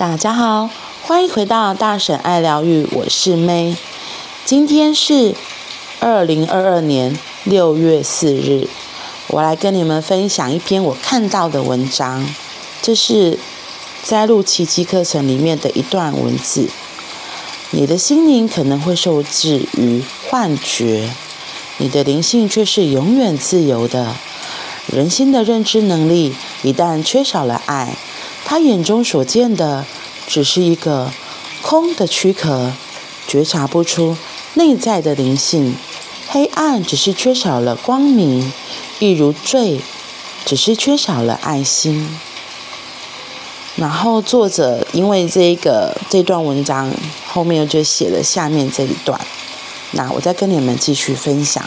大家好，欢迎回到大婶爱疗愈，我是 May。今天是二零二二年六月四日，我来跟你们分享一篇我看到的文章。这是摘录奇迹课程里面的一段文字。你的心灵可能会受制于幻觉，你的灵性却是永远自由的。人心的认知能力一旦缺少了爱。他眼中所见的只是一个空的躯壳，觉察不出内在的灵性。黑暗只是缺少了光明，一如罪，只是缺少了爱心。然后作者因为这个这段文章后面就写了下面这一段，那我再跟你们继续分享。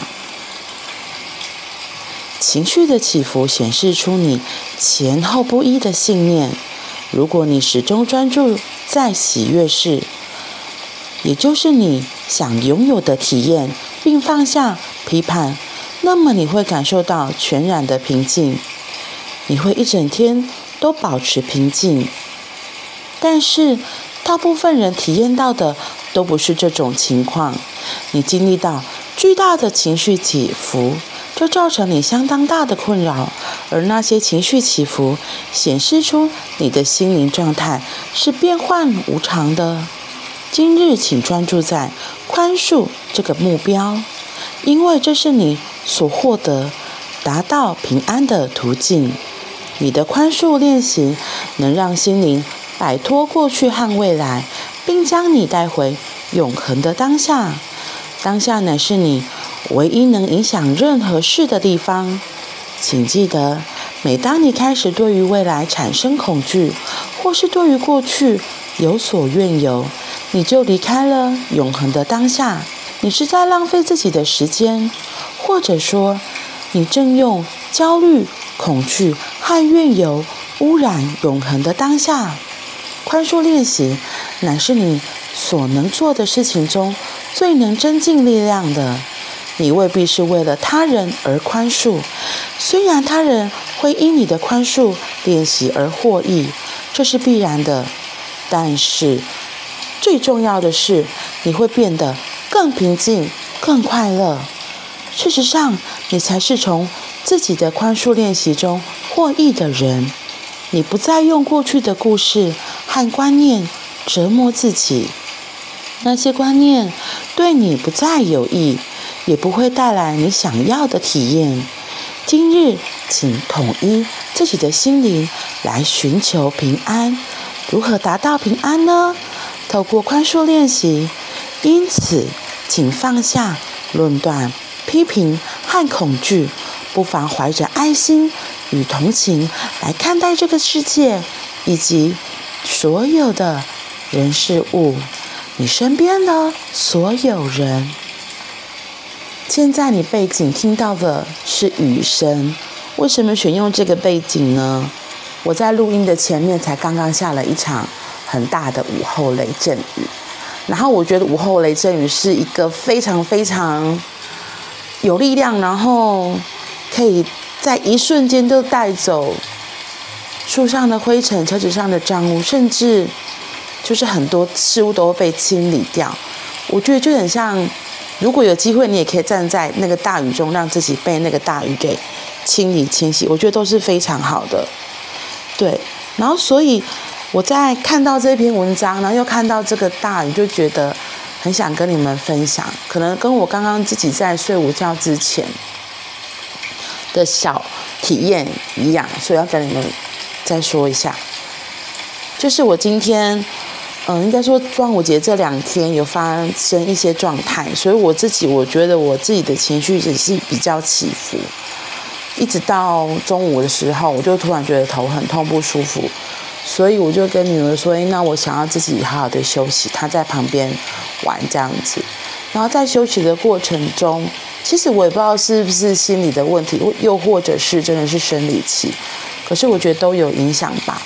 情绪的起伏显示出你前后不一的信念。如果你始终专注在喜悦事，也就是你想拥有的体验，并放下批判，那么你会感受到全然的平静。你会一整天都保持平静。但是，大部分人体验到的都不是这种情况。你经历到巨大的情绪起伏。这造成你相当大的困扰，而那些情绪起伏显示出你的心灵状态是变幻无常的。今日，请专注在宽恕这个目标，因为这是你所获得达到平安的途径。你的宽恕练习能让心灵摆脱过去和未来，并将你带回永恒的当下。当下乃是你。唯一能影响任何事的地方，请记得，每当你开始对于未来产生恐惧，或是对于过去有所怨尤，你就离开了永恒的当下。你是在浪费自己的时间，或者说，你正用焦虑、恐惧和怨尤污染永恒的当下。宽恕练习乃是你所能做的事情中最能增进力量的。你未必是为了他人而宽恕，虽然他人会因你的宽恕练习而获益，这是必然的。但是最重要的是，你会变得更平静、更快乐。事实上，你才是从自己的宽恕练习中获益的人。你不再用过去的故事和观念折磨自己，那些观念对你不再有益。也不会带来你想要的体验。今日，请统一自己的心灵来寻求平安。如何达到平安呢？透过宽恕练习。因此，请放下论断、批评和恐惧，不妨怀着爱心与同情来看待这个世界以及所有的人事物，你身边的所有人。现在你背景听到的是雨声，为什么选用这个背景呢？我在录音的前面才刚刚下了一场很大的午后雷阵雨，然后我觉得午后雷阵雨是一个非常非常有力量，然后可以在一瞬间就带走树上的灰尘、车子上的脏污，甚至就是很多事物都会被清理掉。我觉得就很像。如果有机会，你也可以站在那个大雨中，让自己被那个大雨给清理清洗，我觉得都是非常好的。对，然后所以我在看到这篇文章，然后又看到这个大雨，就觉得很想跟你们分享，可能跟我刚刚自己在睡午觉之前的小体验一样，所以要跟你们再说一下，就是我今天。嗯，应该说端午节这两天有发生一些状态，所以我自己我觉得我自己的情绪也是比较起伏，一直到中午的时候，我就突然觉得头很痛不舒服，所以我就跟女儿说：“那我想要自己好好的休息。”她在旁边玩这样子，然后在休息的过程中，其实我也不知道是不是心理的问题，又或者是真的是生理期，可是我觉得都有影响吧。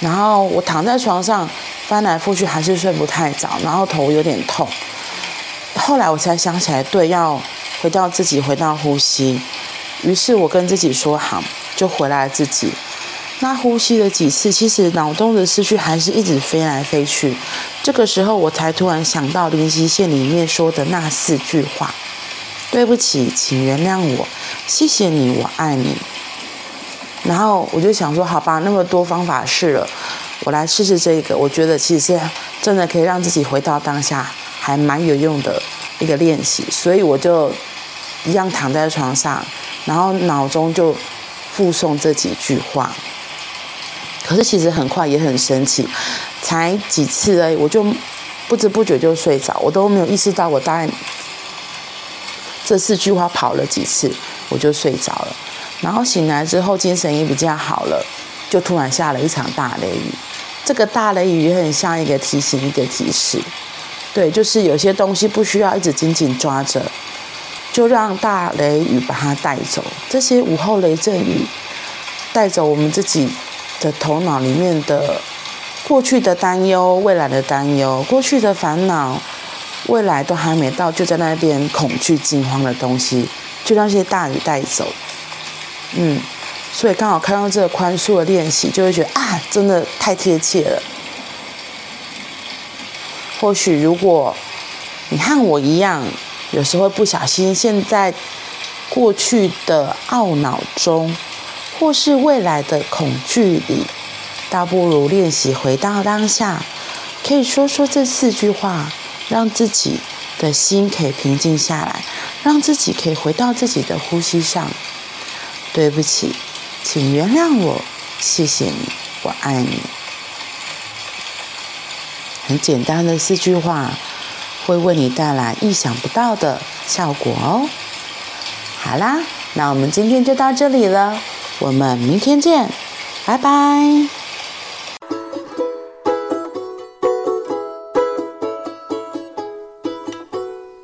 然后我躺在床上。翻来覆去还是睡不太着，然后头有点痛。后来我才想起来，对，要回到自己，回到呼吸。于是我跟自己说好，就回来自己。那呼吸了几次，其实脑中的思绪还是一直飞来飞去。这个时候，我才突然想到灵犀线里面说的那四句话：“对不起，请原谅我，谢谢你，我爱你。”然后我就想说：“好吧，那么多方法试了，我来试试这个。我觉得其实是真的可以让自己回到当下，还蛮有用的一个练习。”所以我就一样躺在床上，然后脑中就复诵这几句话。可是其实很快也很神奇，才几次而已，我就不知不觉就睡着，我都没有意识到我大概这四句话跑了几次，我就睡着了。然后醒来之后精神也比较好了，就突然下了一场大雷雨。这个大雷雨很像一个提醒，一个提示，对，就是有些东西不需要一直紧紧抓着，就让大雷雨把它带走。这些午后雷阵雨带走我们自己。的头脑里面的过去的担忧，未来的担忧，过去的烦恼，未来都还没到，就在那边恐惧、惊慌的东西，就让这些大雨带走。嗯，所以刚好看到这个宽恕的练习，就会觉得啊，真的太贴切了。或许如果你和我一样，有时候不小心陷在过去的懊恼中。或是未来的恐惧里，倒不如练习回到当下，可以说说这四句话，让自己的心可以平静下来，让自己可以回到自己的呼吸上。对不起，请原谅我，谢谢你，我爱你。很简单的四句话，会为你带来意想不到的效果哦。好啦，那我们今天就到这里了。我们明天见，拜拜。